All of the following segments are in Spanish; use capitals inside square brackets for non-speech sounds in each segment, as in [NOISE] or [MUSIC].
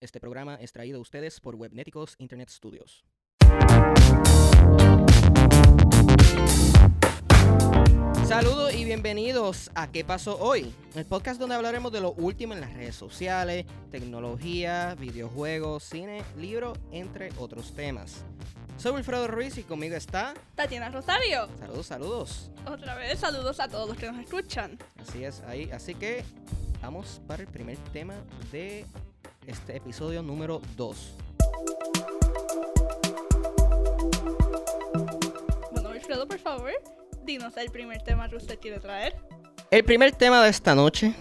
Este programa es traído a ustedes por Webnéticos Internet Studios. Saludos y bienvenidos a ¿Qué pasó hoy? El podcast donde hablaremos de lo último en las redes sociales, tecnología, videojuegos, cine, libros, entre otros temas. Soy Wilfredo Ruiz y conmigo está Tatiana Rosario. Saludos, saludos. Otra vez, saludos a todos los que nos escuchan. Así es, ahí. Así que vamos para el primer tema de este episodio número 2. Bueno, Wilfredo, por favor, dinos el primer tema que usted quiere traer. El primer tema de esta noche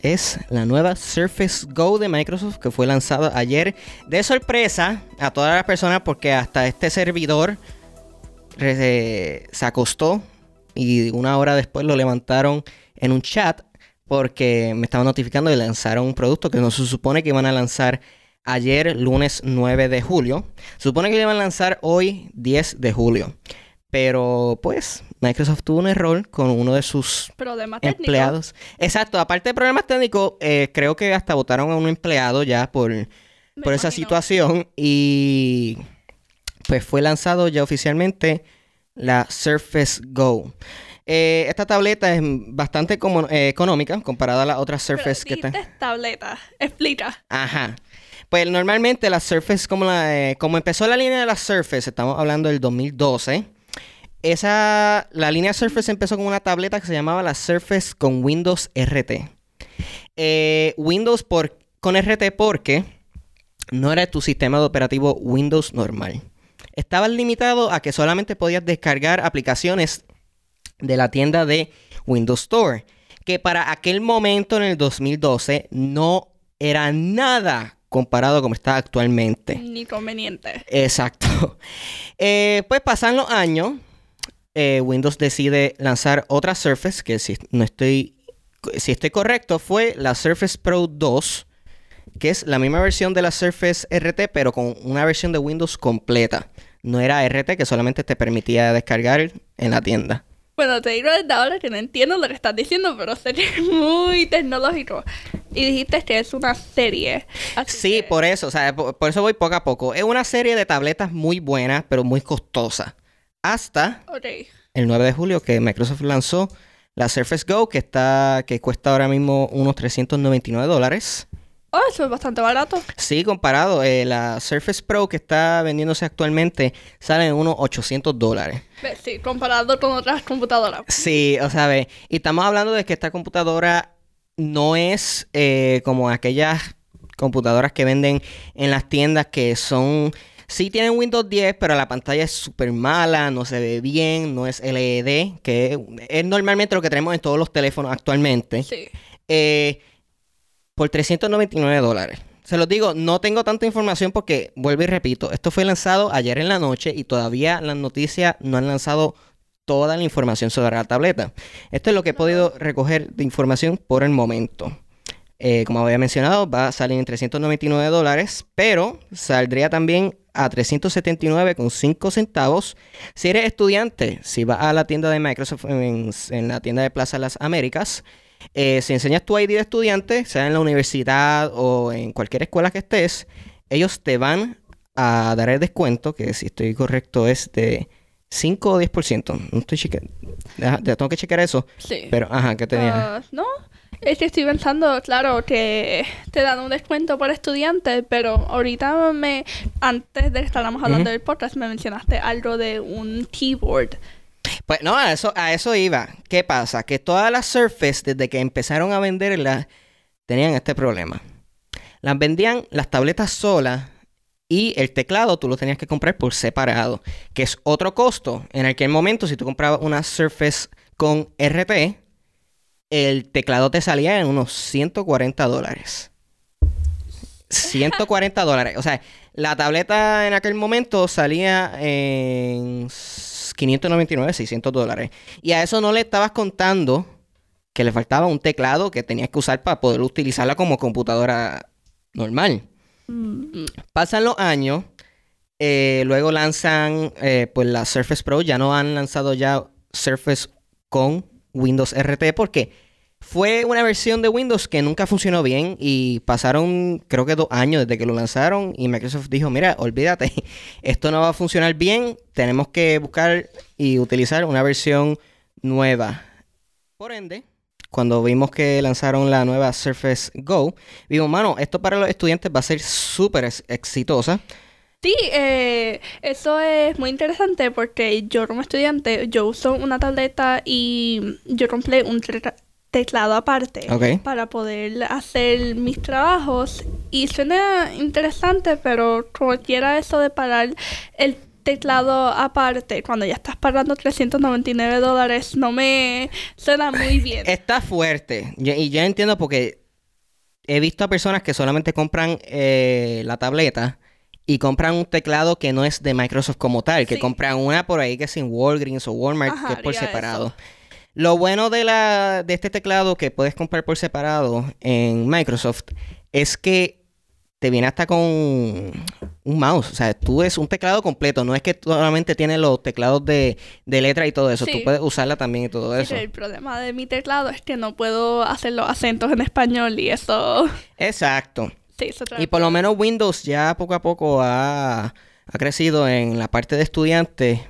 es la nueva Surface Go de Microsoft que fue lanzado ayer de sorpresa a todas las personas porque hasta este servidor se acostó y una hora después lo levantaron en un chat porque me estaban notificando de lanzar un producto que no se supone que iban a lanzar ayer lunes 9 de julio. Se supone que lo iban a lanzar hoy 10 de julio. Pero pues Microsoft tuvo un error con uno de sus empleados. Exacto, aparte de problemas técnicos, eh, creo que hasta votaron a un empleado ya por, Me por esa situación y pues fue lanzado ya oficialmente la Surface Go. Eh, esta tableta es bastante como- eh, económica comparada a las otras Pero Surface que están. tableta. Explica. Ajá. Pues normalmente la Surface, como, la, eh, como empezó la línea de la Surface, estamos hablando del 2012. Esa, la línea Surface empezó con una tableta que se llamaba la Surface con Windows RT. Windows por, con RT porque no era tu sistema de operativo Windows normal. Estabas limitado a que solamente podías descargar aplicaciones de la tienda de Windows Store, que para aquel momento en el 2012 no era nada comparado como está actualmente. Ni conveniente. Exacto. Eh, pues pasan los años, eh, Windows decide lanzar otra Surface, que si no estoy, si estoy correcto, fue la Surface Pro 2, que es la misma versión de la Surface RT, pero con una versión de Windows completa. No era RT que solamente te permitía descargar en la tienda. Bueno, te digo desde ahora que no entiendo lo que estás diciendo, pero es [LAUGHS] muy tecnológico. Y dijiste que es una serie. Sí, que- por eso, o sea, por, por eso voy poco a poco. Es una serie de tabletas muy buenas, pero muy costosas. Hasta el 9 de julio que Microsoft lanzó la Surface Go, que está, que cuesta ahora mismo unos 399 dólares. Oh, eso es bastante barato. Sí, comparado, eh, la Surface Pro que está vendiéndose actualmente sale en unos 800 dólares. Sí, comparado con otras computadoras. Sí, o sea, ve, y estamos hablando de que esta computadora no es eh, como aquellas computadoras que venden en las tiendas que son... Sí tienen Windows 10, pero la pantalla es súper mala, no se ve bien, no es LED, que es normalmente lo que tenemos en todos los teléfonos actualmente. Sí. Eh, por 399 dólares. Se los digo, no tengo tanta información porque, vuelvo y repito, esto fue lanzado ayer en la noche y todavía las noticias no han lanzado toda la información sobre la tableta. Esto es lo que he podido recoger de información por el momento. Eh, como había mencionado, va a salir en 399 dólares, pero saldría también a 379,5 centavos si eres estudiante. Si vas a la tienda de Microsoft en, en la tienda de Plaza Las Américas, eh, si enseñas tu ID de estudiante, sea en la universidad o en cualquier escuela que estés, ellos te van a dar el descuento, que si estoy correcto es de 5 o 10%. No estoy cheque- Deja- ya tengo que checar eso. Sí. Pero, ajá, ¿qué tenía? Ah, no, es que estoy pensando, claro, que te dan un descuento por estudiante, pero ahorita me, antes de que estábamos hablando del podcast, me mencionaste algo de un keyboard. Pues no, a eso, a eso iba. ¿Qué pasa? Que todas las Surface, desde que empezaron a venderlas, tenían este problema. Las vendían las tabletas solas y el teclado tú lo tenías que comprar por separado, que es otro costo. En aquel momento, si tú comprabas una Surface con RT, el teclado te salía en unos 140 dólares. 140 dólares. O sea, la tableta en aquel momento salía en 599, 600 dólares. Y a eso no le estabas contando que le faltaba un teclado que tenías que usar para poder utilizarla como computadora normal. Mm, Pasan los años, eh, luego lanzan eh, pues la Surface Pro, ya no han lanzado ya Surface con Windows RT porque Fue una versión de Windows que nunca funcionó bien y pasaron creo que dos años desde que lo lanzaron y Microsoft dijo, mira, olvídate, [LAUGHS] esto no va a funcionar bien, tenemos que buscar y utilizar una versión nueva. Por ende, cuando vimos que lanzaron la nueva Surface Go, vimos, mano, esto para los estudiantes va a ser súper exitosa. Sí, eh, eso es muy interesante porque yo como estudiante, yo uso una tableta y yo compré un teclado aparte para poder hacer mis trabajos. Y suena interesante, pero como quiera eso de parar el teclado aparte. Cuando ya estás pagando 399 dólares no me suena muy [LAUGHS] bien. Está fuerte. Y ya entiendo porque he visto a personas que solamente compran eh, la tableta y compran un teclado que no es de Microsoft como tal, que compran una por ahí que es en Walgreens o Walmart, que es por separado. Lo bueno de, la, de este teclado que puedes comprar por separado en Microsoft es que te viene hasta con un mouse. O sea, tú es un teclado completo. No es que solamente tiene los teclados de, letra y todo eso. Tú puedes usarla también y todo eso. El problema de mi teclado es que no puedo hacer los acentos en español y eso. Exacto. y por lo menos Windows ya poco a poco ha, ha crecido en la parte de estudiantes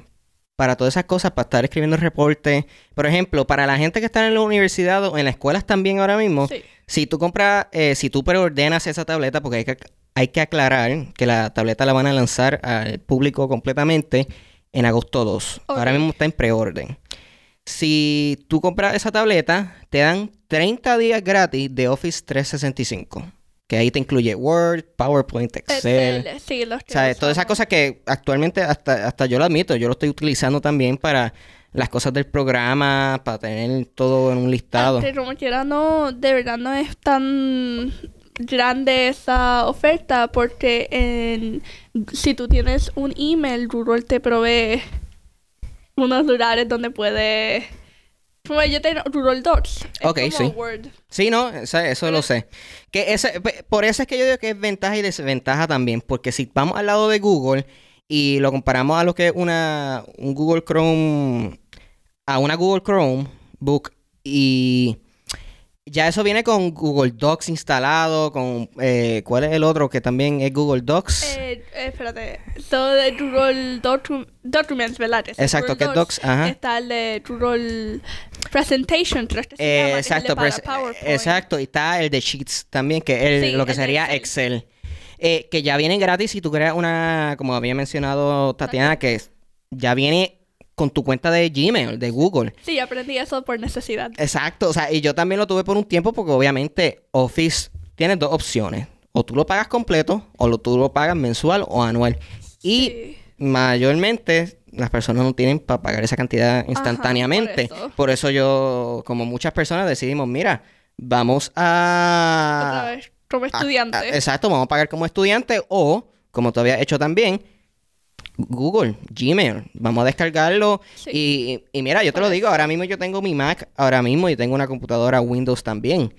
para todas esas cosas, para estar escribiendo reportes. Por ejemplo, para la gente que está en la universidad o en las escuelas también ahora mismo, si tú compras, eh, si tú preordenas esa tableta, porque hay que, hay que aclarar que la tableta la van a lanzar al público completamente en agosto 2. Ahora mismo está en preorden. Si tú compras esa tableta, te dan 30 días gratis de Office 365 que ahí te incluye Word, PowerPoint, Excel. sí, los o sea, todas esas cosas que actualmente hasta, hasta yo lo admito, yo lo estoy utilizando también para las cosas del programa, para tener todo en un listado. Pero como quiera, no, de verdad no es tan grande esa oferta porque en, si tú tienes un email, Google te provee unos lugares donde puedes pues yo tengo Google Docs. ok, sí. Sí, no, eso, lo sé. Que ese, por eso es que yo digo que es ventaja y desventaja también. Porque si vamos al lado de Google y lo comparamos a lo que es una, un Google Chrome, a una Google Chrome Book y ya eso viene con Google Docs instalado, con... Eh, ¿Cuál es el otro que también es Google Docs? Eh, eh espérate. Todo de Google Documents, ¿verdad? Exacto, que Docs, ajá. Está el de Google Presentation, que se llama, exacto, exacto. Y está el de Sheets también, que es lo que sería Excel. Eh, que ya viene gratis si tú creas una, como había mencionado Tatiana, que ya viene con tu cuenta de Gmail, de Google. Sí, aprendí eso por necesidad. Exacto, o sea, y yo también lo tuve por un tiempo porque obviamente Office tiene dos opciones. O tú lo pagas completo o lo, tú lo pagas mensual o anual. Y mayormente las personas no tienen para pagar esa cantidad instantáneamente. por, eso. yo, como muchas personas, decidimos, mira, vamos a... como estudiante. exacto, vamos a pagar como estudiante o, como tú habías hecho también, Google, Gmail, vamos a descargarlo. Y, mira, yo te lo digo, ahora mismo yo tengo mi Mac, ahora mismo y tengo una computadora Windows también.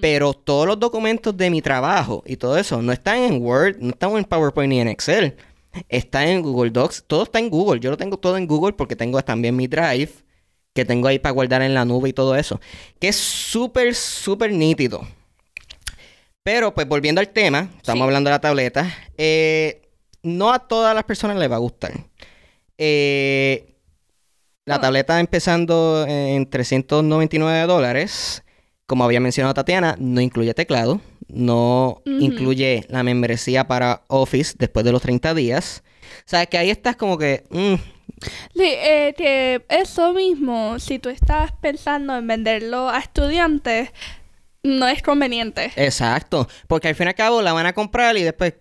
Pero todos los documentos de mi trabajo y todo eso no están en Word, no están en PowerPoint ni en Excel. Está en Google Docs, todo está en Google. Yo lo tengo todo en Google porque tengo también mi Drive, que tengo ahí para guardar en la nube y todo eso. Que es súper, súper nítido. Pero pues volviendo al tema, estamos hablando de la tableta. Eh, no a todas las personas les va a gustar. Eh, la ah. tableta empezando en 399 dólares. Como había mencionado Tatiana, no incluye teclado, no incluye la membresía para Office después de los 30 días. O sea, que ahí estás como que... Mm. Sí, eh, que eso mismo, si tú estás pensando en venderlo a estudiantes, no es conveniente. Exacto, porque al fin y al cabo la van a comprar y después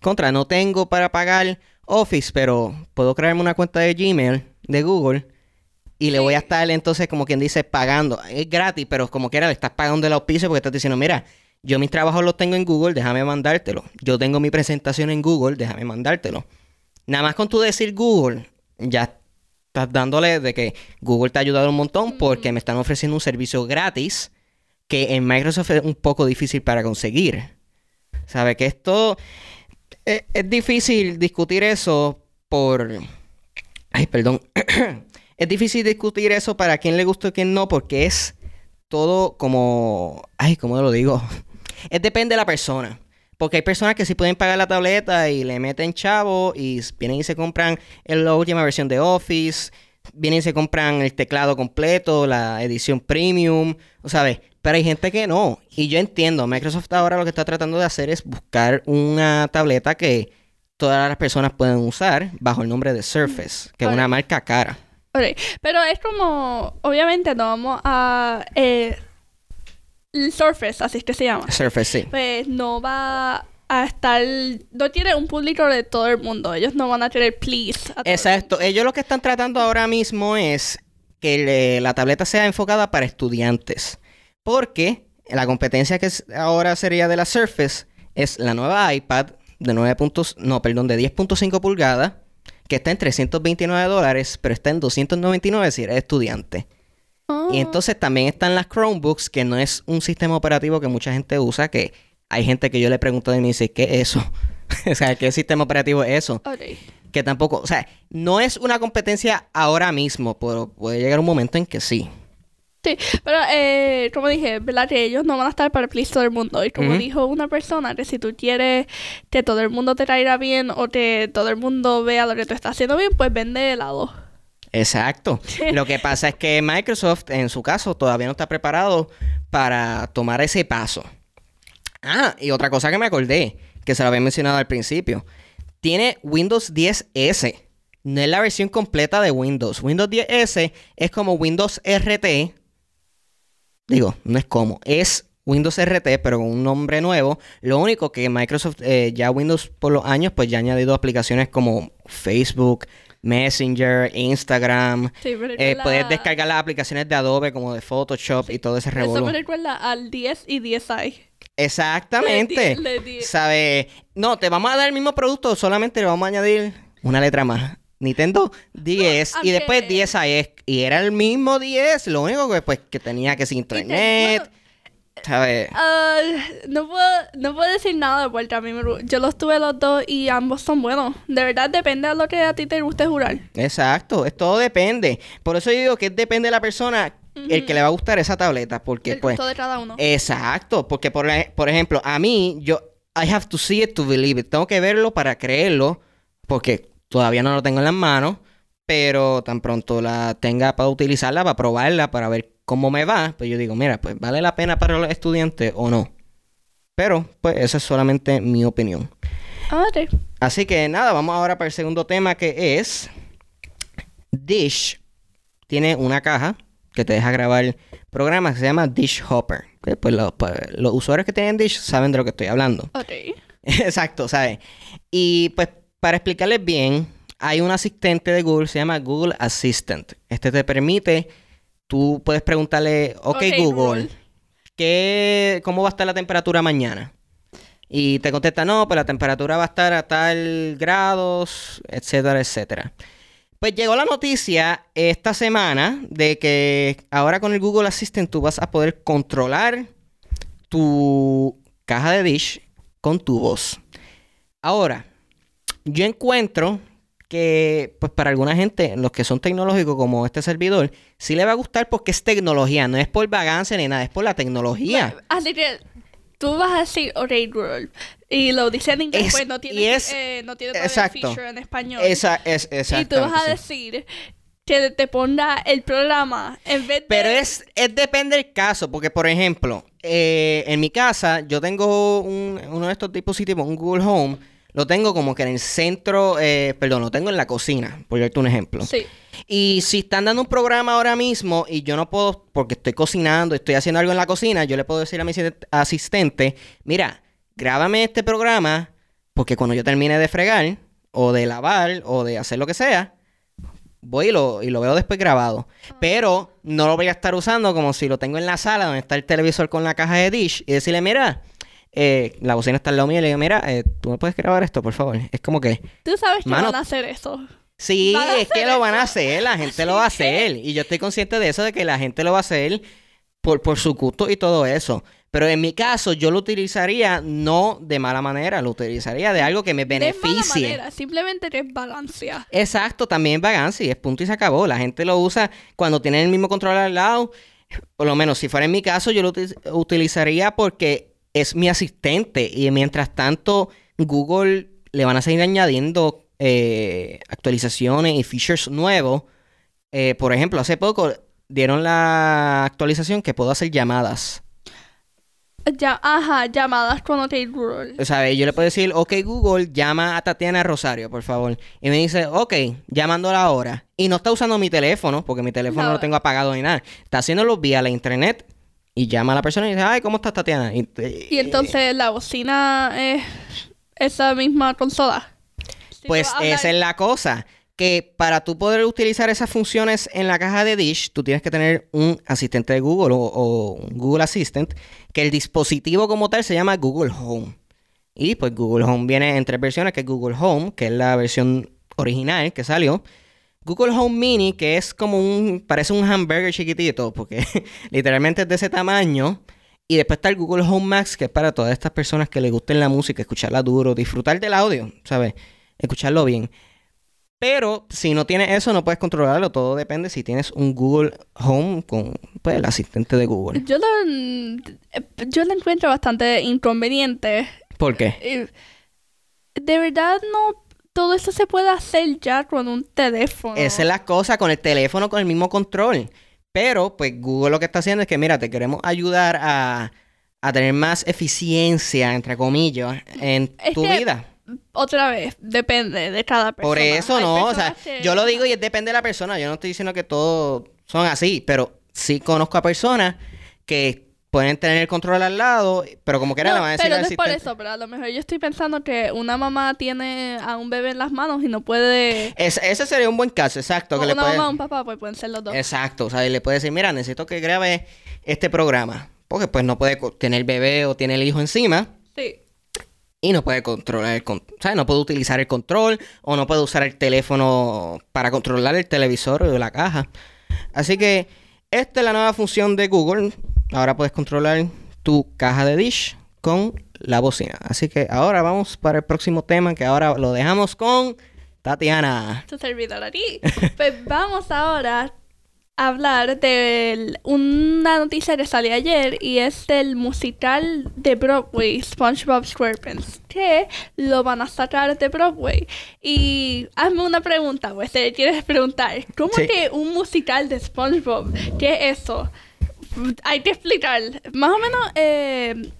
contra, no tengo para pagar Office, pero puedo crearme una cuenta de Gmail de Google y le voy a estar entonces como quien dice pagando. Es gratis, pero como quiera le estás pagando el auspicio porque estás diciendo, mira, yo mis trabajos los tengo en Google, déjame mandártelo. Yo tengo mi presentación en Google, déjame mandártelo. Nada más con tu decir Google, ya estás dándole de que Google te ha ayudado un montón porque me están ofreciendo un servicio gratis que en Microsoft es un poco difícil para conseguir. ¿Sabe? Que esto es, difícil discutir eso por... Ay, perdón. [CLEARS THROAT] es difícil discutir eso para quien le gusta y quien no, porque es todo como... Ay, ¿cómo lo digo? [LAUGHS] Es depende de la persona. Porque hay personas que sí pueden pagar la tableta y le meten chavo y vienen y se compran la última versión de Office, vienen y se compran el teclado completo, la edición premium, ¿sabes? Pero hay gente que no. Y yo entiendo, Microsoft ahora lo que está tratando de hacer es buscar una tableta que todas las personas pueden usar bajo el nombre de Surface, que es una marca cara. Pero es como, obviamente no vamos a... Eh, Surface, así es que se llama. Surface, sí. Pues no va a estar, no tiene un público de todo el mundo. Ellos no van a tener please. Exacto. Ellos lo que están tratando ahora mismo es que la tableta sea enfocada para estudiantes. Porque la competencia que ahora sería de la Surface es la nueva iPad de 9 puntos, no, perdón, de 10.5 pulgadas, que está en 329 dólares, pero está en 299 si eres estudiante. Y oh. entonces también están las Chromebooks, que no es un sistema operativo que mucha gente usa, que hay gente que yo le pregunto y me dice, ¿qué es eso? [LAUGHS] o sea, ¿qué sistema operativo es eso? Que tampoco, o sea, no es una competencia ahora mismo, pero puede llegar un momento en que sí. Sí, pero eh, como dije, ¿verdad? Que ellos no van a estar para el todo el mundo. Y como dijo una persona, que si tú quieres que todo el mundo te traiga bien o que todo el mundo vea lo que tú estás haciendo bien, pues vende helado. Exacto. [LAUGHS] lo que pasa es que Microsoft, en su caso, todavía no está preparado para tomar ese paso. Ah, y otra cosa que me acordé, que se lo había mencionado al principio. Tiene Windows 10S. No es la versión completa de Windows. Windows 10S es como Windows RT, Digo, no es como, es Windows RT, pero con un nombre nuevo. Lo único que Microsoft, eh, ya Windows por los años, pues ya ha añadido aplicaciones como Facebook, Messenger, Instagram. Sí, eh, Puedes descargar las aplicaciones de Adobe como de Photoshop y todo ese revolú. Eso me recuerda al 10 y 10i. Exactamente. ¿Sabe? No, te vamos a dar el mismo producto, solamente le vamos a añadir una letra más. Nintendo 10 y después 10 y era el mismo 10, lo único que pues que tenía que ser internet. ¿sabes? Ah, no, puedo, no puedo decir nada de vuelta a mí. Yo los tuve los dos y ambos son buenos. De verdad depende de lo que a ti te guste jurar. Exacto, es todo depende. Por eso yo digo que depende de la persona el que le va a gustar esa tableta. Porque el pues. de cada uno. Exacto, porque por, por ejemplo, a mí, yo. I have to see it to believe it. Tengo que verlo para creerlo. Porque Todavía no lo tengo en las manos, pero tan pronto la tenga para utilizarla, para probarla, para ver cómo me va, pues yo digo, mira, pues vale la pena para los estudiantes o no. Pero, pues esa es solamente mi opinión. Así que nada, vamos ahora para el segundo tema que es Dish. Tiene una caja que te deja grabar programas que se llama Dish Hopper. pues, los, pues, los, usuarios que tienen Dish saben de lo que estoy hablando. [LAUGHS] Exacto, ¿sabes? Y pues para explicarles bien, hay un asistente de Google, se llama Google Assistant. Este te permite, tú puedes preguntarle, ok, Google, ¿qué, ¿cómo va a estar la temperatura mañana? Y te contesta, no, pues la temperatura va a estar a tal grados, etcétera, etcétera. Pues llegó la noticia esta semana de que ahora con el Google Assistant tú vas a poder controlar tu caja de dish con tu voz. Ahora, yo encuentro que, pues para alguna gente, los que son tecnológicos como este servidor, sí le va a gustar porque es tecnología, no es por vagancia ni nada, es por la tecnología. que tú vas a decir Orange World y lo dice en inglés, pues no tiene, eh, no tiene feature en español. Esa, es, y tú vas a decir que te ponga el programa en vez de... Pero es, es depende del caso, porque por ejemplo, eh, en mi casa yo tengo un, uno de estos dispositivos, un Google Home, lo tengo como que en el centro, eh, perdón, lo tengo en la cocina, por darte un ejemplo. Sí. Y si están dando un programa ahora mismo y yo no puedo, porque estoy cocinando, estoy haciendo algo en la cocina, yo le puedo decir a mi asistente, mira, grábame este programa, porque cuando yo termine de fregar, o de lavar, o de hacer lo que sea, voy y lo, y lo veo después grabado. Ah. Pero no lo voy a estar usando como si lo tengo en la sala donde está el televisor con la caja de dish y decirle, mira, eh, la bocina está al lado mío y le digo, mira, eh, tú me puedes grabar esto, por favor. Es como que... Tú sabes que van a hacer eso. Sí, es que lo van a hacer, la gente lo va a [LAUGHS] hacer. Y yo estoy consciente de eso, de que la gente lo va a hacer por, por su gusto y todo eso. Pero en mi caso, yo lo utilizaría no de mala manera, lo utilizaría de algo que me beneficie. De mala manera, simplemente es vagancia. Exacto, también es vagancia y es punto y se acabó. La gente lo usa cuando tienen el mismo control al lado por lo menos si fuera en mi caso, yo lo utilizaría porque es mi asistente y mientras tanto Google le van a seguir añadiendo eh, actualizaciones y features nuevos. Eh, por ejemplo, hace poco dieron la actualización que puedo hacer llamadas. Ya, ajá, llamadas con OK Google. O sea, yo le puedo decir, ok Google, llama a Tatiana Rosario, por favor. Y me dice, ok, llamándola ahora. Y no está usando mi teléfono, porque mi teléfono no. lo tengo apagado ni nada. Está haciéndolo vía la internet. Y llama a la persona y dice, ay, ¿cómo estás Tatiana? Y, entonces la bocina es esa misma consola. pues esa es la cosa que para tú poder utilizar esas funciones en la caja de Dish, tú tienes que tener un asistente de Google o, un Google Assistant, que el dispositivo como tal se llama Google Home. Y pues Google Home viene en tres versiones, que es Google Home, que es la versión original que salió. Google Home Mini, que es como un, parece un hamburger chiquitito, porque [LAUGHS] literalmente es de ese tamaño. Y después está el Google Home Max, que es para todas estas personas que les gusten la música, escucharla duro, disfrutar del audio, ¿sabes? Escucharlo bien. Pero si no tienes eso, no puedes controlarlo. Todo depende si tienes un Google Home con pues, el asistente de Google. Yo lo, yo lo encuentro bastante inconveniente. ¿Por qué? De verdad, no. Todo eso se puede hacer ya con un teléfono. Esa es la cosa, con el teléfono, con el mismo control. Pero, pues Google lo que está haciendo es que, mira, te queremos ayudar a, a tener más eficiencia, entre comillas, en tu vida otra vez, depende de cada persona. Por eso no, o sea, yo lo digo y es depende de la persona. Yo no estoy diciendo que todos son así, pero sí conozco a personas que pueden tener el control al lado, pero como quiera no, le van a decir Pero no es por eso, pero a lo mejor yo estoy pensando que una mamá tiene a un bebé en las manos y no puede... ese sería un buen caso, exacto. que una le mamá o un papá, pues pueden ser los dos. Exacto, o sea, y le puede decir, mira, necesito que grabe este programa, porque pues no puede tener el bebé o tiene el hijo encima. Sí y no puede controlar el ¿sabes? No puede utilizar el control o no puede usar el teléfono para controlar el televisor o la caja. Así que esta es la nueva función de Google. Ahora puedes controlar tu caja de dish con la bocina. Así que ahora vamos para el próximo tema que ahora lo dejamos con Tatiana. Tu servidor a ti. [LAUGHS] pues vamos ahora hablar de una noticia que salió ayer y es del musical de Broadway, SpongeBob SquarePants, que lo van a sacar de Broadway. Y hazme una pregunta, pues, te quieres preguntar, ¿cómo que un musical de SpongeBob? ¿Qué es eso? Hay que explicar. Más o menos, eh,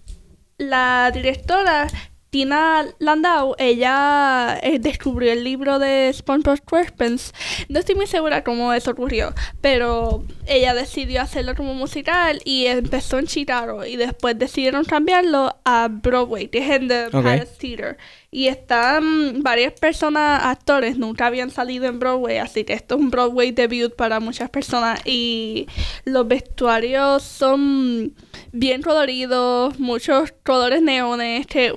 la directora Tina Landau, ella eh, descubrió el libro de SpongeBob SquarePants. No estoy muy segura cómo eso ocurrió, pero ella decidió hacerlo como musical y empezó en Chicago y después decidieron cambiarlo a Broadway, que es en The Palace Theater. Y están varias personas, actores, nunca habían salido en Broadway, así que esto es un Broadway debut para muchas personas. Y los vestuarios son bien coloridos, muchos colores neones, que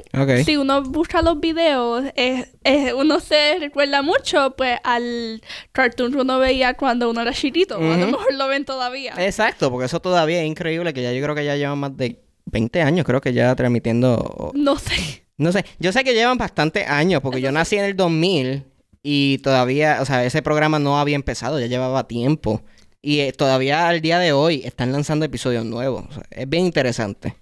si uno busca los videos, es, uno se recuerda mucho pues al cartoon que uno veía cuando uno era chiquito, a lo mejor lo ven todavía. Exacto, porque eso todavía es increíble, que ya yo creo que ya llevan más de 20 años, creo que ya transmitiendo... No sé. No sé, yo sé que llevan bastantes años, porque yo nací en el 2000 y todavía, o sea, ese programa no había empezado, ya llevaba tiempo. Y eh, todavía al día de hoy están lanzando episodios nuevos. es bien interesante.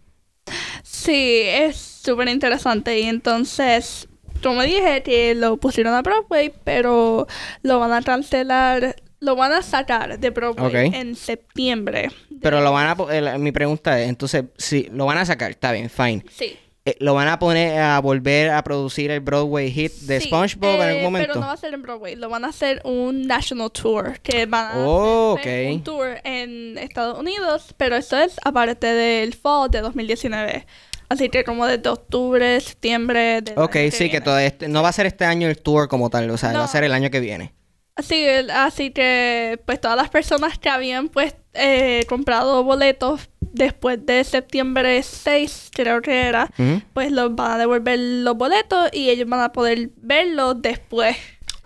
Sí, es súper interesante. Y entonces, como dije, que lo pusieron a Broadway, pero lo van a cancelar, lo van a sacar de Broadway en septiembre. Pero lo van a... mi pregunta es, entonces, si lo van a sacar, está bien, fine. Sí. Eh, ¿Lo van a poner a volver a producir el Broadway hit de SpongeBob en algún eh, momento? Pero no va a ser en Broadway, lo van a hacer un national tour. Que van a oh, hacer un tour en Estados Unidos, pero eso es aparte del fall de 2019. Así que como desde octubre, septiembre. De ok, sí, que todo este, no va a ser este año el tour como tal, o sea, va a ser el año que viene. Así, así que pues todas las personas que habían pues eh, comprado boletos después de septiembre 6, creo que era, pues los van a devolver los boletos y ellos van a poder verlos después.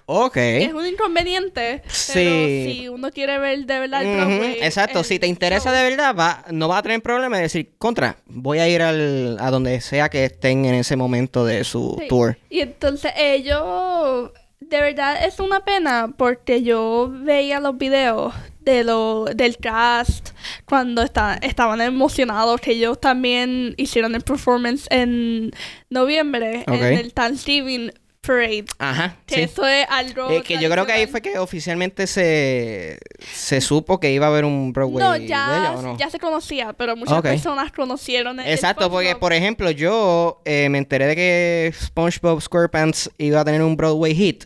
Ok. Es un inconveniente. Sí. Pero si uno quiere ver de verdad el Exacto. Si te interesa de verdad, va, no va a tener problema de decir, contra, voy a ir al, a donde sea que estén en ese momento de su tour. Y entonces ellos, de verdad es una pena porque yo veía los videos de lo, del cast cuando estaban emocionados que ellos también hicieron el performance en noviembre en el Thanksgiving Parade. Ajá. Que eso es algo. Eh, que yo creo que ahí fue que oficialmente se, se supo que iba a haber un Broadway. No, ya, ya se conocía, pero muchas personas conocieron el Exacto, porque por ejemplo, yo eh, me enteré de que SpongeBob SquarePants iba a tener un Broadway hit.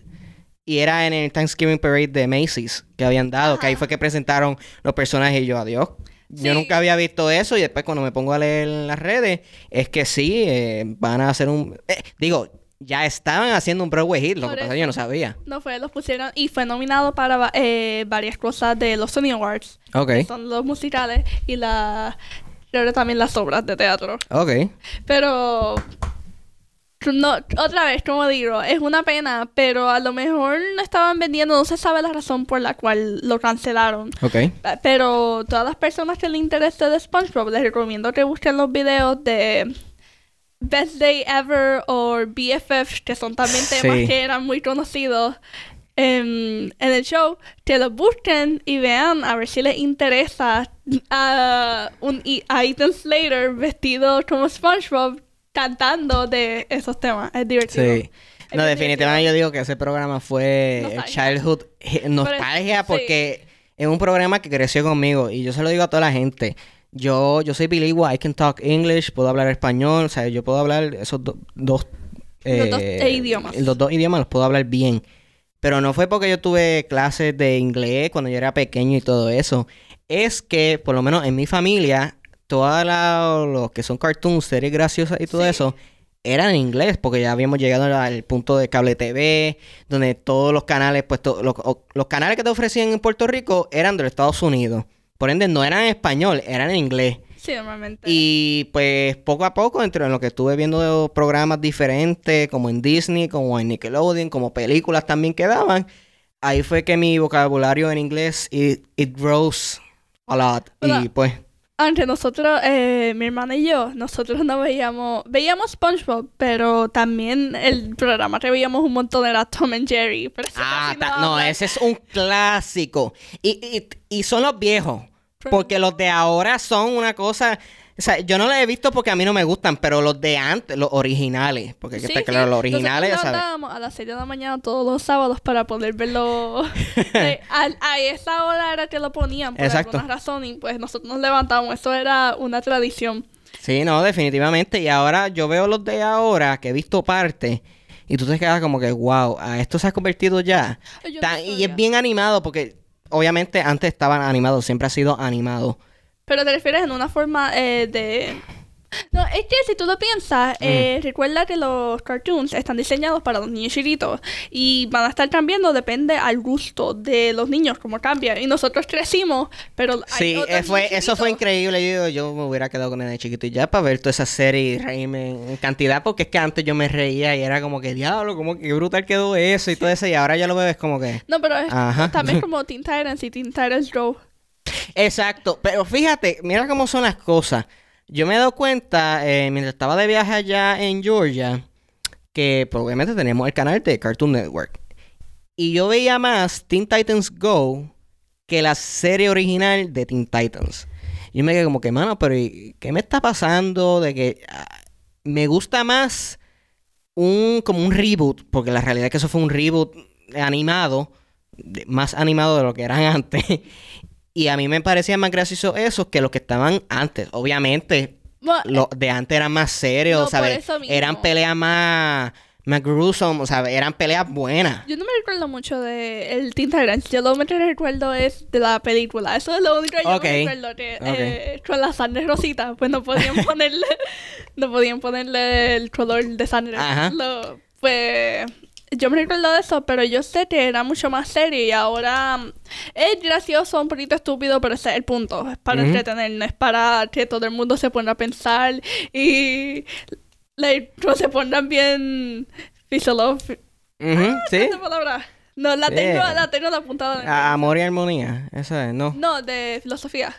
Y era en el Thanksgiving Parade de Macy's que habían dado, que ahí fue que presentaron los personajes y yo, adiós. Yo nunca había visto eso y después cuando me pongo a leer en las redes, es que sí, eh, van a hacer un... digo, ya estaban haciendo un Broadway hit, lo que pasa yo no sabía. No fue, los pusieron y fue nominado para eh, varias cosas de los Sony Awards. Ok. son los musicales y la creo también las obras de teatro. Ok. Pero no, otra vez, como digo, es una pena, pero a lo mejor no estaban vendiendo, no se sabe la razón por la cual lo cancelaron. Ok. Pero todas las personas que les interese de SpongeBob, les recomiendo que busquen los videos de Best Day Ever o BFF, que son también temas que eran muy conocidos en, el show, que los busquen y vean a ver si les interesa a un a Ethan Slater vestido como SpongeBob cantando de esos temas. Es divertido. Sí. no, definitivamente yo digo que ese programa fue Childhood Nostalgia porque es un programa que creció conmigo y yo se lo digo a toda la gente. Yo, yo soy bilingüe, I can talk English, puedo hablar español, o sea, yo puedo hablar esos dos... los dos eh, idiomas. Los dos idiomas los puedo hablar bien. Pero no fue porque yo tuve clases de inglés cuando yo era pequeño y todo eso. Es que, por lo menos en mi familia, todos los que son cartoons, series graciosas y todo eso, eran en inglés, porque ya habíamos llegado al punto de cable TV, donde todos los canales, pues los, los canales que te ofrecían en Puerto Rico eran de los Estados Unidos. Por ende, no eran en español, eran en inglés. Sí, normalmente. Y pues poco a poco, entre lo que estuve viendo programas diferentes, como en Disney, como en Nickelodeon, como películas también que daban, ahí fue que mi vocabulario en inglés, it, it grows a lot. y pues... Aunque nosotros, eh, mi hermana y yo, nosotros no veíamos, veíamos SpongeBob, pero también el programa que veíamos un montón era Tom and Jerry. ah, no, ese es un clásico. Y, y, y son los viejos. Porque los de ahora son una cosa. O sea, yo no los he visto porque a mí no me gustan, pero los de antes, los originales, porque hay que estar claro, los originales, Nosotros ¿sabes? a las 6 de la mañana todos los sábados para poder verlo. [LAUGHS] Eh, a, esa hora era que lo ponían por alguna razón y pues nosotros nos levantamos. Eso era una tradición. Sí, no, definitivamente. Y ahora yo veo los de ahora, que he visto parte, y tú te quedas como que, wow, a esto se ha convertido ya. y es bien animado porque obviamente antes estaban animados, siempre ha sido animado. Pero te refieres en una forma eh, de no, es que si tú lo piensas, eh, mm. recuerda que los cartoons están diseñados para los niños chiquitos y van a estar cambiando, depende al gusto de los niños, como cambia. Y nosotros crecimos, pero... Sí, eh, fue, eso fue increíble. Yo, yo me hubiera quedado con el chiquito y ya para ver toda esa serie y reírme en cantidad, porque es que antes yo me reía y era como que, diablo, como que brutal quedó eso y todo eso, y ahora ya lo veo, es como que... No, pero es, también [LAUGHS] como Teen Titans y Teen Titans Go. Exacto, pero fíjate, mira cómo son las cosas. Yo me he dado cuenta, eh, mientras estaba de viaje allá en Georgia, que pues, obviamente tenemos el canal de Cartoon Network. Y yo veía más Teen Titans Go que la serie original de Teen Titans. Y me quedé como que, mano, pero ¿qué me está pasando? De que ah, me gusta más un como un reboot, porque la realidad es que eso fue un reboot animado, más animado de lo que eran [LAUGHS] antes. Y a mí me parecía más gracioso eso que los que estaban antes. Obviamente, los de antes eran más serios, ¿sabes? Eran peleas más más gruesome, o sea, eran peleas buenas. Yo no me recuerdo mucho de el Titans. Yo lo único que recuerdo es de la película. Eso es lo único que yo me recuerdo. Que, eh, con la sangre rosita, pues no podían [LAUGHS] ponerle, no podían ponerle el color de sangre. Ajá. pues yo me recuerdo de eso, pero yo sé que era mucho más serio y ahora mm, es gracioso, un poquito estúpido, pero ese es el punto. Es para entretener, no es para que todo el mundo se ponga a pensar y no se pongan bien filosóficos. Ah, ¿Sí? palabra? No, la tengo, la tengo apuntada. amor y armonía, esa es, ¿no? No, de filosofía.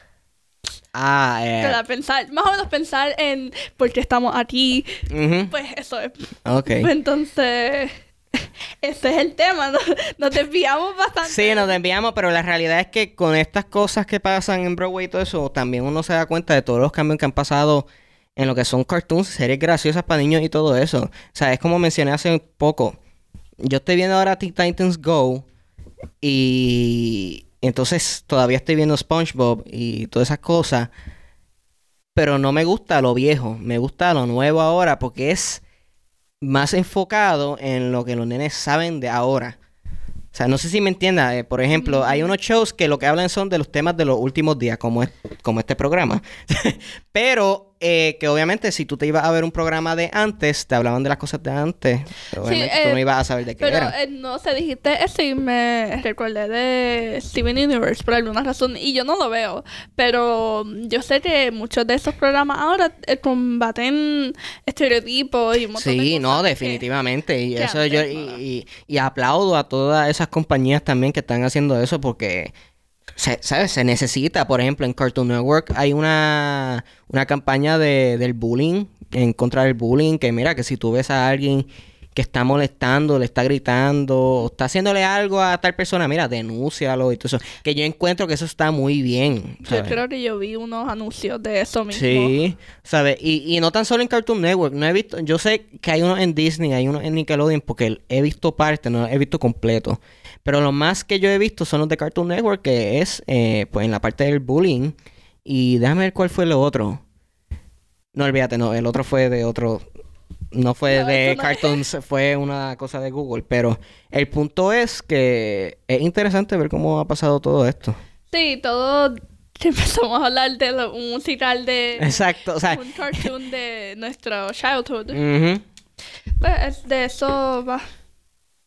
Ah, eh. Para pensar, más o menos pensar en por qué estamos aquí. Pues eso es. Ok. [LAUGHS] Entonces [LAUGHS] ese es el tema. Nos, desviamos bastante. Sí, nos desviamos, pero la realidad es que con estas cosas que pasan en Broadway y todo eso, también uno se da cuenta de todos los cambios que han pasado en lo que son cartoons, series graciosas para niños y todo eso. O sea, es como mencioné hace poco. Yo estoy viendo ahora Teen Titans Go y entonces todavía estoy viendo SpongeBob y todas esas cosas. Pero no me gusta lo viejo, me gusta lo nuevo ahora porque es más enfocado en lo que los nenes saben de ahora. O sea, no sé si me entienda. Eh, por ejemplo, hay unos shows que lo que hablan son de los temas de los últimos días, como, es, como este programa. [LAUGHS] Pero eh, que obviamente si tú te ibas a ver un programa de antes, te hablaban de las cosas de antes. Pero obviamente tú no eh, ibas a saber de qué pero, era. Eh, no se dijiste eso y me recordé de Steven Universe por alguna razón. Y yo no lo veo. Pero yo sé que muchos de esos programas ahora combaten estereotipos y un montón Sí, no, definitivamente. y eso yo. y, y aplaudo a todas esas compañías también que están haciendo eso porque se, ¿sabes? Se necesita, por ejemplo, en Cartoon Network hay una, una campaña de, del bullying, en contra del bullying, que mira, que si tú ves a alguien que está molestando, le está gritando, o está haciéndole algo a tal persona, mira, denúncialo y todo eso. Que yo encuentro que eso está muy bien. Yo creo que yo vi unos anuncios de eso mismo. Sí, ¿sabes? Y, y no tan solo en Cartoon Network, no he visto, yo sé que hay uno en Disney, hay uno en Nickelodeon, porque he visto parte, no he visto completo. Pero lo más que yo he visto son los de Cartoon Network, que es eh, pues en la parte del bullying. Y déjame ver cuál fue el otro. No, olvídate, no, el otro fue de otro. No fue de Cartoons, [LAUGHS] fue una cosa de Google. Pero el punto es que es interesante ver cómo ha pasado todo esto. Sí, todo [LAUGHS] empezamos a hablar de un musical de Exacto, o sea, un cartoon de nuestro childhood. [LAUGHS] Pues de eso va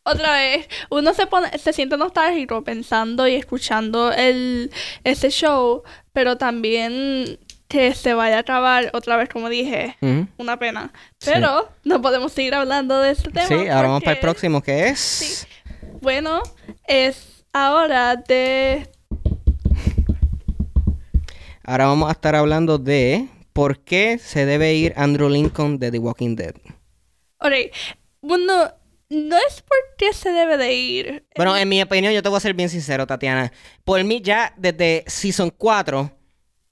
otra vez, uno se pone, se siente nostálgico pensando y escuchando el, ese show, pero también que se vaya a acabar otra vez, como dije, una pena. Pero no podemos seguir hablando de este tema. Sí, ahora vamos para el próximo, que es... Bueno, es ahora de... Ahora vamos a estar hablando de por qué se debe ir Andrew Lincoln de The Walking Dead. Ok, bueno no es porque se debe de ir. Bueno, en mi opinión, yo te voy a ser bien sincero, Tatiana. Por mí, ya desde Season 4,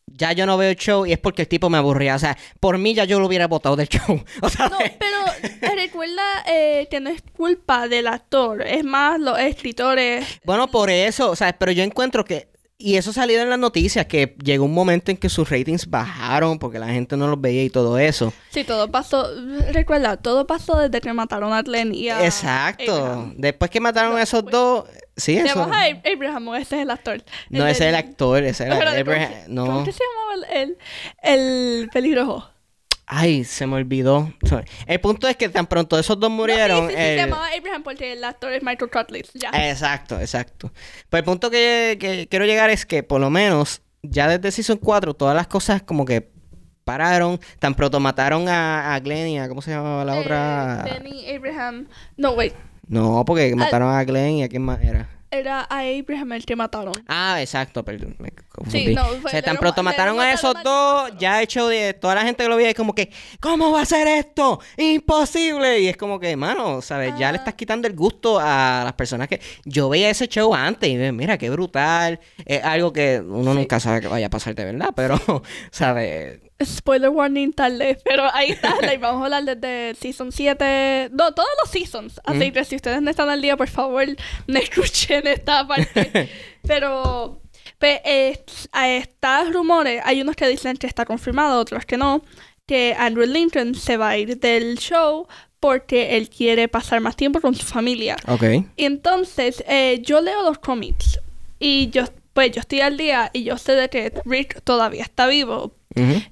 ya yo no veo el show y es porque el tipo me aburría. O sea, por mí ya yo lo hubiera votado del [LAUGHS] show. O sea, no, [LAUGHS] pero recuerda eh, que no es culpa del actor, es más los escritores. Bueno, por eso, o sea, pero yo encuentro que y eso salió en las noticias, que llegó un momento en que sus ratings bajaron porque la gente no los veía y todo eso. Sí, todo pasó, recuerda, todo pasó desde que mataron a Glenn y a Exacto. Después que mataron a esos dos, sí, eso. Se Abraham, ese es el actor. No, ese es el actor, ese era [LAUGHS] Abraham, no. ¿Cómo se llamaba el, el, el Ay, se me olvidó. El punto es que tan pronto esos dos murieron. No, sí, sí, se llamaba Abraham porque el actor es Michael. Ya. Exacto, exacto. Pues el punto que, quiero llegar es que por lo menos ya desde Season 4 todas las cosas como que pararon. Tan pronto mataron a, a Glenn y a. ¿Cómo se llamaba la eh, otra? Benny Abraham. No, wait. No, porque mataron a Glenn y a quién más era era a Abraham el que mataron. Ah, exacto, perdón, me confundí. Sí, no, Se tan pronto mataron a esos dos, ya hecho de toda la gente que lo veía es como que, ¿cómo va a ser esto? Imposible. Y es como que, mano, ¿sabes? Ya le estás quitando el gusto a las personas que yo veía ese show antes y mira, qué brutal. Es algo que uno nunca sabe que vaya a pasar de verdad, pero, [LAUGHS] ¿sabes? [LAUGHS] Spoiler warning tarde, pero ahí está, [LAUGHS] vamos a hablar desde Season 7, no, todos los Seasons, así que si ustedes no están al día, por favor, [LAUGHS] no escuchen esta parte. pero, pues, a estos rumores, hay unos que dicen que está confirmado, otros que no, que Andrew Lincoln se va a ir del show porque él quiere pasar más tiempo con su familia. Ok. Y entonces, eh, yo leo los cómics y yo, pues, yo estoy al día y yo sé de que Rick todavía está vivo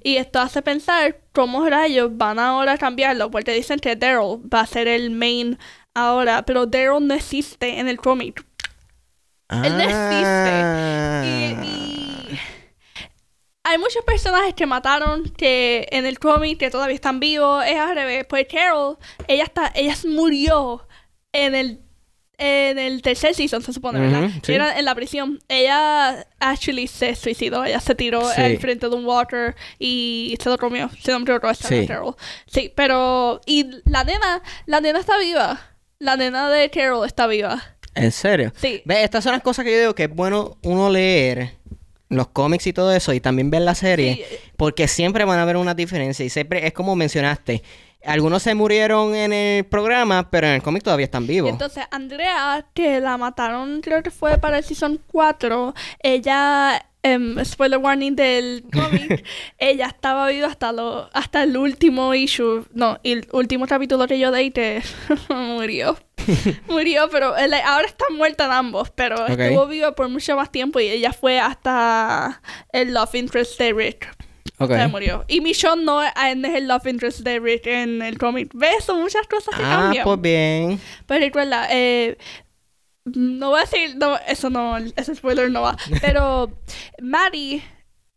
y esto hace pensar cómo rayos van ahora a cambiarlo, porque dicen que Daryl va a ser el main ahora, pero Daryl no existe en el cómic. Él no existe. Y, hay muchos personajes que mataron que en el cómic que todavía están vivos. Es al revés. Pues Carol, ella está, ella murió en el en el tercer season, se supone, ¿verdad? Era en la prisión. Ella actually se suicidó. Ella se tiró al frente de un water y se lo comió. Se lo sí. Sí, pero... Y la nena, la nena está viva. La nena de Carol está viva. ¿En serio? Sí. Ve, estas son las cosas que yo digo que es bueno uno leer los cómics y todo eso y también ver la serie porque siempre van a haber una diferencia y siempre es como mencionaste algunos se murieron en el programa, pero en el cómic todavía están vivos. Entonces, Andrea, que la mataron, creo que fue para el season 4, ella Um, spoiler warning del [LAUGHS] cómic, ella estaba viva hasta lo, hasta el último issue, no, el último capítulo que yo leí que [LAUGHS] murió. [LAUGHS] murió, pero ahora están muertas ambos, pero estuvo viva por mucho más tiempo y ella fue hasta el love interest de Rick. Se murió. Y Michonne no es el love interest de Rick en el cómic. ¿Ves? Son muchas cosas que ah, cambian. Ah, pues bien. Pero recuerda, eh, no voy a decir, no, eso no, ese spoiler no va. [LAUGHS] Pero Maddie,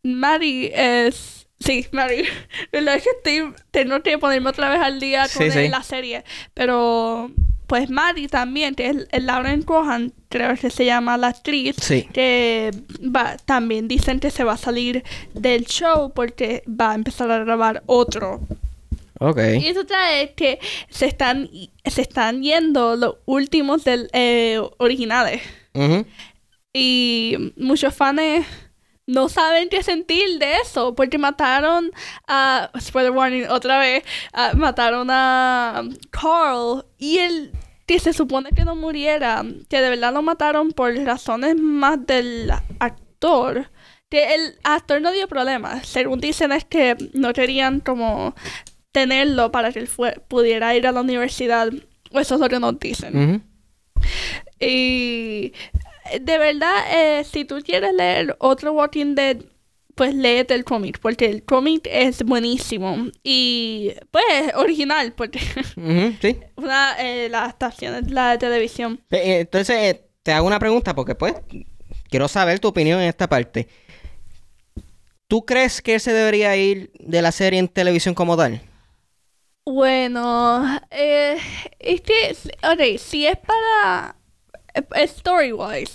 Maddie es, sí, Maddie. [LAUGHS] La es que estoy, tengo que ponerme otra vez al día con la serie. Pero, pues Maddie también, que es, Lauren Cohan, creo que se llama la actriz, que va, también dicen que se va a salir del show porque va a empezar a grabar otro. Y eso trae que se están, se están yendo los últimos del, eh, originales. Y muchos fans no saben qué sentir de eso, porque mataron a, spoiler warning otra vez, mataron a Carl y él que se supone que no muriera, que de verdad lo mataron por razones más del actor. Que el actor no dio problemas. Según dicen es que no querían como tenerlo para que él pudiera ir a la universidad. Eso es lo que nos dicen. Y de verdad, eh, si tú quieres leer otro Walking Dead, pues léete el cómic, porque el cómic es buenísimo. Y pues original, porque [LAUGHS] sí. una, eh, la estación la de televisión. Eh, entonces, te hago una pregunta, porque pues quiero saber tu opinión en esta parte. ¿Tú crees que se debería ir de la serie en televisión como tal? Bueno, eh, es que, ok, si es para eh, story-wise,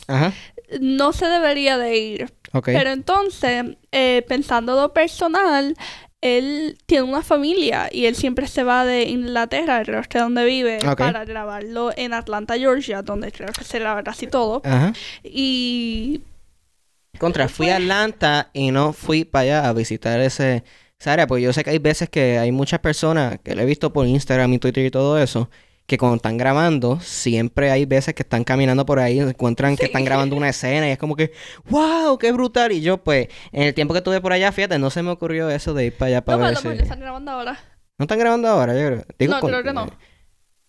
no se debería de ir. Pero entonces, eh, pensando lo personal, él tiene una familia y él siempre se va de Inglaterra, creo que es donde vive, para grabarlo en Atlanta, Georgia, donde creo que se graba casi todo. Y... Contra, fui a Atlanta y no fui para allá a visitar ese Sara, pues yo sé que hay veces que hay muchas personas que lo he visto por Instagram y Twitter y todo eso, que cuando están grabando, siempre hay veces que están caminando por ahí, se encuentran que están grabando una escena y es como que, wow, qué brutal. Y yo, pues, en el tiempo que estuve por allá, fíjate, no se me ocurrió eso de ir para allá para no, ver no, si... están grabando ahora. ¿No están grabando ahora? Yo creo. Digo, no, creo que no.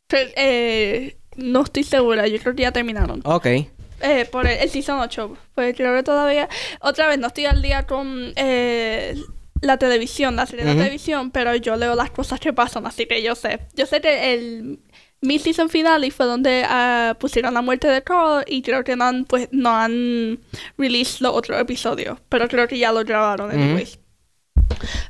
Eh, no estoy segura, yo creo que ya terminaron. Ok. Eh, por el, Season 8. Pues creo que todavía. Otra vez, no estoy al día con eh, la televisión, la serie de televisión, pero yo leo las cosas que pasan, así que yo sé. Yo sé que el mi season final y fue donde uh, pusieron la muerte de Carl y creo que no han, pues, no han released los otros episodios, pero creo que ya lo grabaron anyways.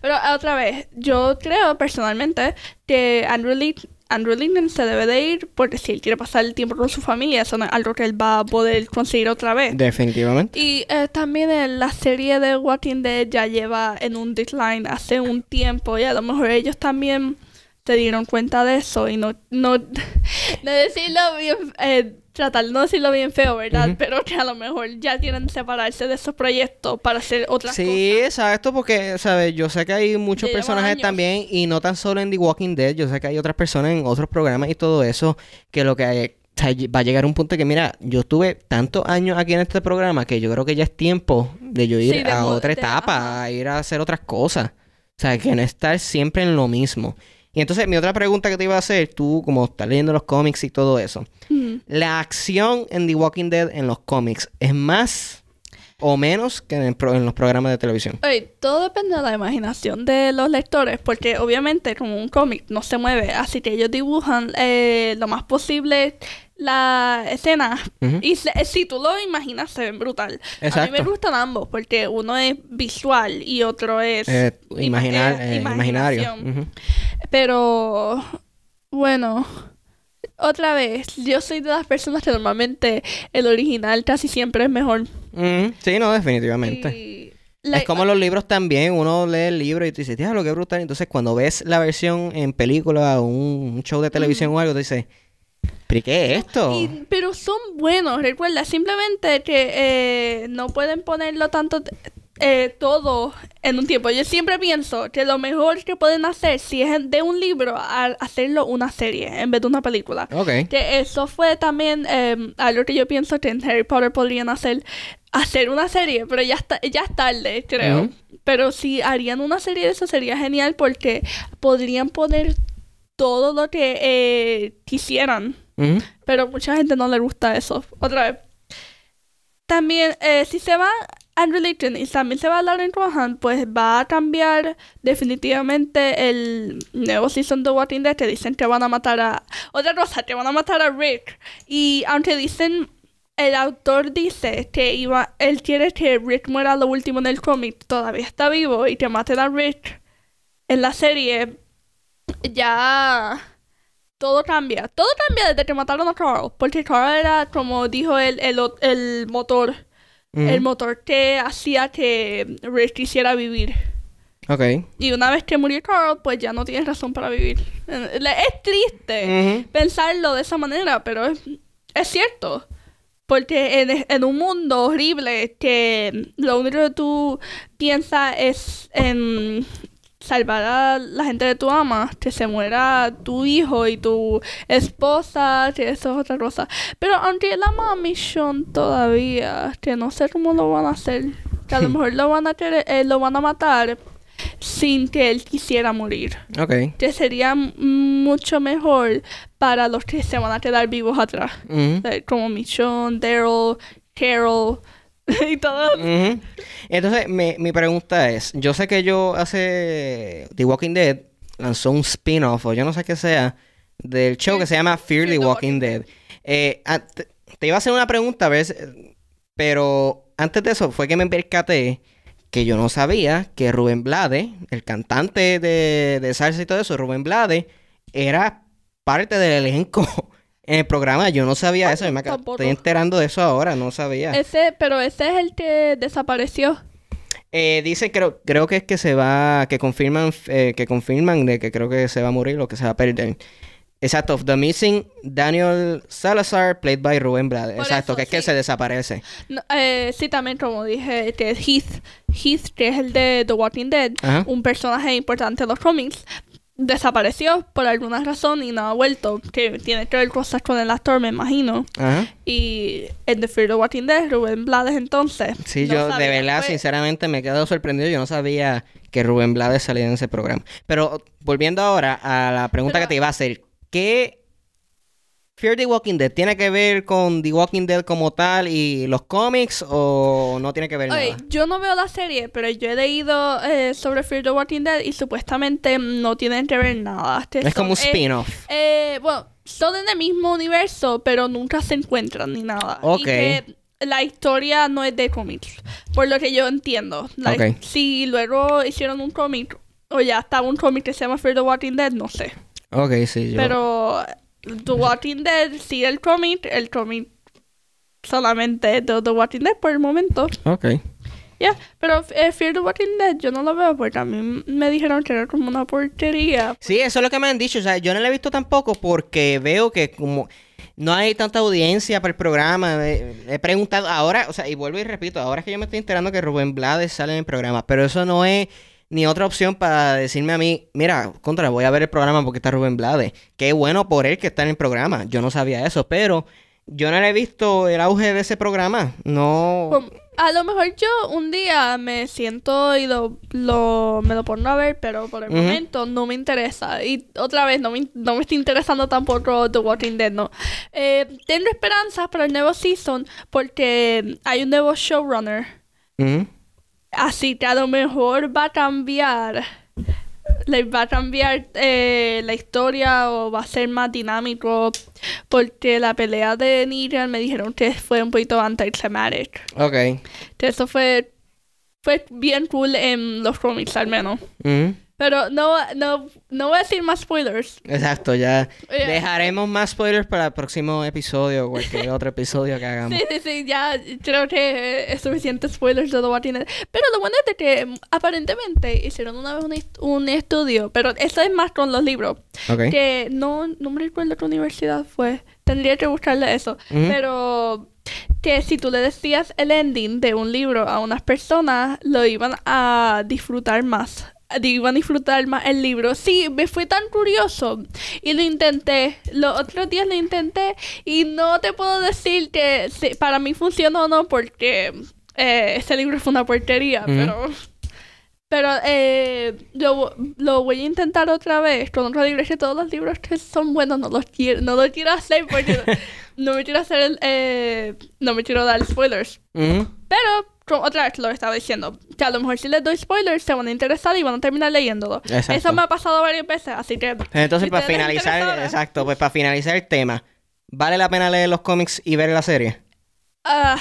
Pero otra vez, yo creo personalmente que Andrew Lee Andrew Lincoln se debe de ir porque si él quiere pasar el tiempo con su familia, eso no es algo que él va a poder conseguir otra vez. Definitivamente. Y eh, también en la serie de Walking Dead ya lleva en un decline hace un tiempo y a lo mejor ellos también se dieron cuenta de eso y no, no, [LAUGHS] no decirlo bien, eh, tratar de no decirlo bien feo, ¿verdad? Pero que a lo mejor ya que separarse de esos proyectos para hacer otras cosas. Sí, exacto, porque, ¿sabes? Yo sé que hay muchos personajes también, y no tan solo en The Walking Dead, yo sé que hay otras personas en otros programas y todo eso, que lo que hay, va a llegar un punto que, mira, yo estuve tantos años aquí en este programa que yo creo que ya es tiempo de yo ir a otra etapa, a ir a hacer otras cosas. O sea, que no estar siempre en lo mismo. Y entonces mi otra pregunta que te iba a hacer, tú como estás leyendo los cómics y todo eso, ¿la acción en The Walking Dead en los cómics es más o menos que en, los programas de televisión? Oye, todo depende de la imaginación de los lectores, porque obviamente como un cómic no se mueve, así que ellos dibujan eh, lo más posible la escena y si tú lo imaginas se ven brutal. A mí me gustan ambos porque uno es visual y otro es eh, imaginar, eh, imaginario. Pero bueno, otra vez, yo soy de las personas que normalmente el original casi siempre es mejor. Sí, no, definitivamente. es como los libros también, uno lee el libro y te dice, lo que brutal. Entonces, cuando ves la versión en película o un show de televisión o algo, te dices, ¿Pero qué es esto? pero son buenos, recuerda, simplemente que eh, no pueden ponerlo tanto eh, todo en un tiempo. Yo siempre pienso que lo mejor que pueden hacer, si es de un libro, hacerlo una serie en vez de una película. Okay. Que eso fue también eh, algo que yo pienso que en Harry Potter podrían hacer, hacer una serie, pero ya, está, ya es tarde, creo. Pero si harían una serie de eso sería genial porque podrían poner todo lo que eh, quisieran. Pero mucha gente no le gusta eso. Otra vez. También, eh, si se va and Religion y también se va a Lauren Rohan, pues va a cambiar definitivamente el nuevo season de Walking Dead que dicen que van a matar a otra cosa, que van a matar a Rick y aunque dicen el autor dice que iba él quiere que Rick muera lo último en el cómic, todavía está vivo y que maten a Rick en la serie ya todo cambia. Todo cambia desde que mataron a Carl. Porque Carl era, como dijo el, el, el motor el motor que hacía que Rick quisiera vivir. Ok. Y una vez que murió Carl, pues ya no tienes razón para vivir. Es triste pensarlo de esa manera, pero es, es cierto. Porque en, en, un mundo horrible que lo único que tú piensas es en salvar a la gente de tu ama, que se muera tu hijo y tu esposa, que eso es otra cosa. Pero aunque él ama a Mission todavía, que no sé cómo lo van a hacer, que a lo [LAUGHS] mejor lo van a querer, eh, lo van a matar sin que él quisiera morir. Ok. Que sería mucho mejor para los que se van a quedar vivos atrás. como Mission, Daryl, Carol. [LAUGHS] y todo. Entonces, mi, pregunta es: Yo sé que yo hace. The Walking Dead lanzó un spin-off, o yo no sé qué sea, del show que se llama [LAUGHS] Fear the Walking Dead. Eh, te, iba a hacer una pregunta, ¿ves? Pero antes de eso, fue que me percaté que yo no sabía que Rubén Blade, el cantante de, de salsa y todo eso, Rubén Blade, era parte del elenco en el programa. Yo no sabía eso. me estoy enterando de eso ahora. No sabía. Ese, pero ese es el que desapareció. Eh, dice creo, creo que es que se va, que confirman, eh, que confirman de que creo que se va a morir o que se va a perder. Exacto, The Missing Daniel Salazar, played by Rubén Blades. Exacto, que es que se desaparece. eh, sí, también como dije, que Heath, Heath, que es el de The Walking Dead, un personaje importante en los cómics, desapareció por alguna razón y no ha vuelto. Que tiene que ver cosas con el actor, me imagino. Y en The Fear of Walking Dead, Rubén Blades entonces. Sí, yo de verdad, sinceramente, me he quedado sorprendido. Yo no sabía que Rubén Blades salía en ese programa. Pero volviendo ahora a la pregunta que te iba a hacer. ¿Qué Fear the Walking Dead tiene que ver con The Walking Dead como tal y los cómics o no tiene que ver nada? Yo no veo la serie, pero yo he leído eh, sobre Fear the Walking Dead y supuestamente no tienen que ver nada. Este es como un spin-off. Eh, bueno, son en el mismo universo, pero nunca se encuentran ni nada. Ok. la historia no es de cómics, por lo que yo entiendo. Si luego hicieron un cómic o ya estaba un cómic que se llama Fear the Walking Dead, no sé. Ok, sí. Yo... Pero The Walking Dead sí el cómic, el cómic solamente de The Walking Dead por el momento. Ok. Ya, pero eh, Fear the Walking Dead yo no lo veo porque a mí me dijeron que era como una porquería. Sí, eso es lo que me han dicho. O sea, yo no lo he visto tampoco porque veo que como no hay tanta audiencia para el programa. he preguntado ahora, o sea, y vuelvo y repito, ahora es que yo me estoy enterando que Rubén Blades sale en el programa, pero eso no es ni otra opción para decirme a mí, mira, contra, voy a ver el programa porque está Rubén Blades. Qué bueno por él que está en el programa. Yo no sabía eso, pero yo no le he visto el auge de ese programa. No. Pues, a lo mejor yo un día me siento y lo, me lo pongo a ver, pero por el momento no me interesa. Y otra vez, no me, no me está interesando tampoco The Walking Dead, no. Eh, tengo esperanzas para el nuevo season porque hay un nuevo showrunner. Así que a lo mejor va a cambiar. Le va a cambiar eh, la historia o va a ser más dinámico. Porque la pelea de Negan me dijeron que fue un poquito anticlimatic. Ok. eso fue, fue bien cool en los cómics al menos. Pero no, no, no voy a decir más spoilers. Exacto, ya dejaremos más spoilers para el próximo episodio o cualquier otro episodio que hagamos. Sí, sí, sí, ya creo que es suficiente spoilers de Dead. Pero lo bueno es que mm, aparentemente hicieron una vez un, estudio, pero eso es más con los libros. Que no, no me recuerdo qué universidad fue. tendría que buscarle eso. Pero que si tú le decías el ending de un libro a unas personas, lo iban a disfrutar más. Iban a disfrutar más el libro. Sí, me fue tan curioso y lo intenté. Los otros días lo intenté y no te puedo decir que para mí funcionó o no porque eh, ese libro fue una porquería, pero pero eh, lo, lo, voy a intentar otra vez con otro libro. Es que todos los libros que son buenos no los quiero, no los quiero hacer porque [LAUGHS] no me quiero hacer el, eh, no me quiero dar spoilers. Pero otra vez lo estaba diciendo. Que a lo mejor si les doy spoilers se van a interesar y van a terminar leyéndolo. Eso me ha pasado varias veces, así que... Entonces, para finalizar, exacto, pues para finalizar el tema, ¿vale la pena leer los cómics y ver la serie? Ah...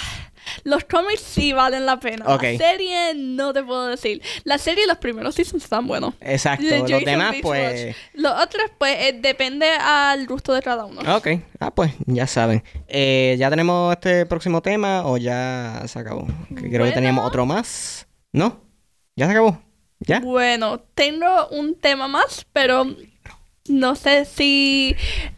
Los cómics sí valen la pena. La serie no te puedo decir. La serie, los primeros seasons están buenos. Exacto. los demás, pues. Los otros, pues, eh, depende al gusto de cada uno. Ok. Ah, pues, ya saben. Eh, ¿Ya tenemos este próximo tema o ya se acabó? creo que teníamos otro más. ¿No? ¿Ya se acabó? ¿Ya? Bueno, tengo un tema más, pero no sé si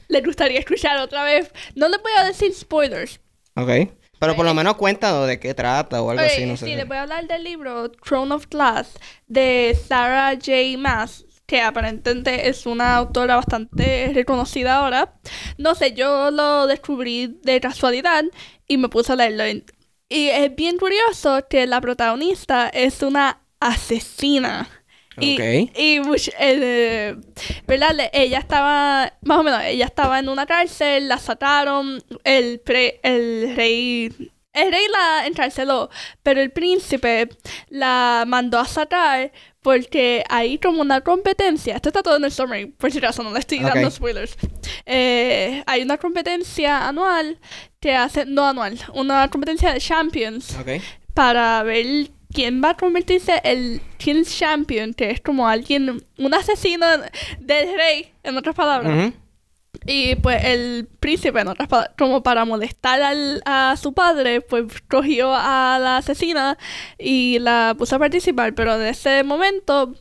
le gustaría escuchar otra vez. No le voy a decir spoilers. Ok. Pero por lo menos cuenta de qué trata o algo así, no sé. Sí, le voy a hablar del libro Throne of Glass de Sarah J. Maas, que aparentemente es una autora bastante reconocida ahora. No sé, yo lo descubrí de casualidad y me puse a leerlo. Y es bien curioso que la protagonista es una asesina. Y, y eh, ¿verdad? Ella estaba, más o menos, ella estaba en una cárcel, la sacaron, el, pre, el rey el rey la encarceló, pero el príncipe la mandó a sacar porque hay como una competencia. Esto está todo en el summary, por si acaso no le estoy dando spoilers. Eh, hay una competencia anual que hace, no anual, una competencia de champions para ver quién va a convertirse el King's Champion, que es como alguien, un asesino del rey, en otras palabras. Y pues el príncipe, en otras palabras, como para molestar al, a su padre, pues cogió a la asesina y la puso a participar. Pero en ese momento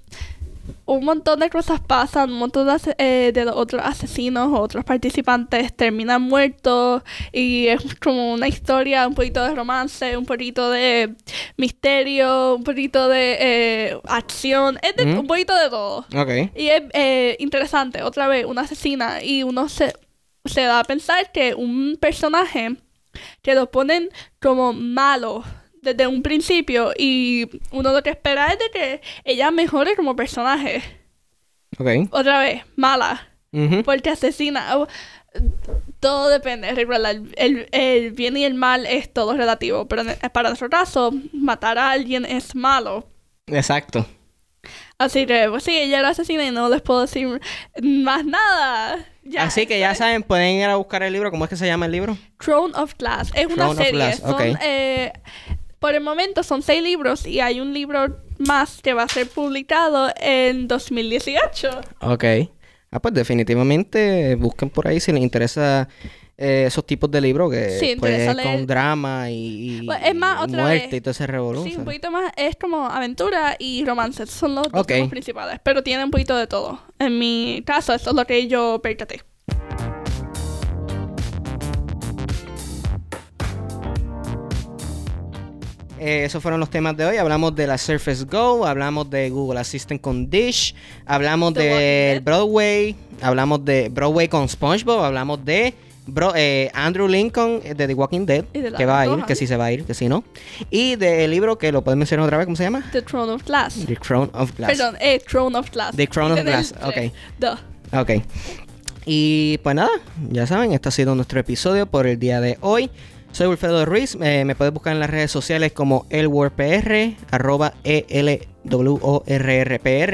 un montón de cosas pasan, un montón de, eh, de otros asesinos o otros participantes terminan muertos y es como una historia, un poquito de romance, un poquito de misterio, un poquito de eh, acción, es de, un poquito de todo. Y es eh, interesante, otra vez, una asesina y uno se, se da a pensar que un personaje que lo ponen como malo desde un principio y uno lo que espera es de que ella mejore como personaje. Ok. Otra vez, mala. Porque asesina. Todo depende, el, el, bien y el mal es todo relativo, pero para nuestro caso, matar a alguien es malo. Exacto. Así que, pues sí, ella era asesina y no les puedo decir más nada. Así que ya saben, pueden ir a buscar el libro. ¿Cómo es que se llama el libro? Throne of Glass. Es una serie. Eh, por el momento son seis libros y hay un libro más que va a ser publicado en 2018. Ok. Ah, pues definitivamente busquen por ahí si les interesa eh, esos tipos de libros que sí, pues, con drama y, pues, es más, otra muerte y todo ese revolución. Sí, un poquito más es como aventura y romance. son los dos principales, pero tienen un poquito de todo. En mi caso, eso es lo que yo percaté. Eh, esos fueron los temas de hoy. Hablamos de la Surface Go, hablamos de Google Assistant con Dish, hablamos de Broadway, hablamos de Broadway con SpongeBob, hablamos de eh, Andrew Lincoln de The Walking Dead, que va a ir, que sí se va a ir, que sí no. Y del libro que lo pueden mencionar otra vez, ¿cómo se llama? The Throne of Glass. The Throne of Glass. Perdón, eh, Throne of Glass. The Throne of Glass, ok. Ok. Y pues nada, ya saben, este ha sido nuestro episodio por el día de hoy. Soy Wilfredo Ruiz, eh, me puedes buscar en las redes sociales como elwordpr, arroba ELWORRPR,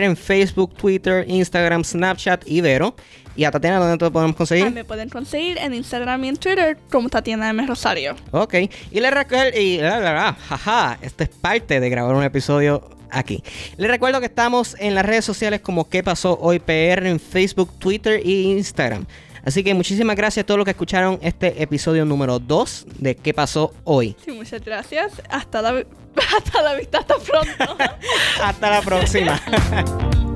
en Facebook, Twitter, Instagram, Snapchat y Vero. ¿Y a Tatiana dónde te podemos conseguir? me pueden conseguir en Instagram y en Twitter como Tatiana M. Rosario. Ok, y les recuerdo, y jaja, esto es parte de grabar un episodio aquí. Les recuerdo que estamos en las redes sociales como ¿Qué pasó hoy PR en Facebook, Twitter e Instagram. Así que muchísimas gracias a todos los que escucharon este episodio número 2 de ¿Qué pasó hoy? Sí, muchas gracias. Hasta la, [LAUGHS] hasta la vista, hasta pronto. [LAUGHS] hasta la próxima. [LAUGHS]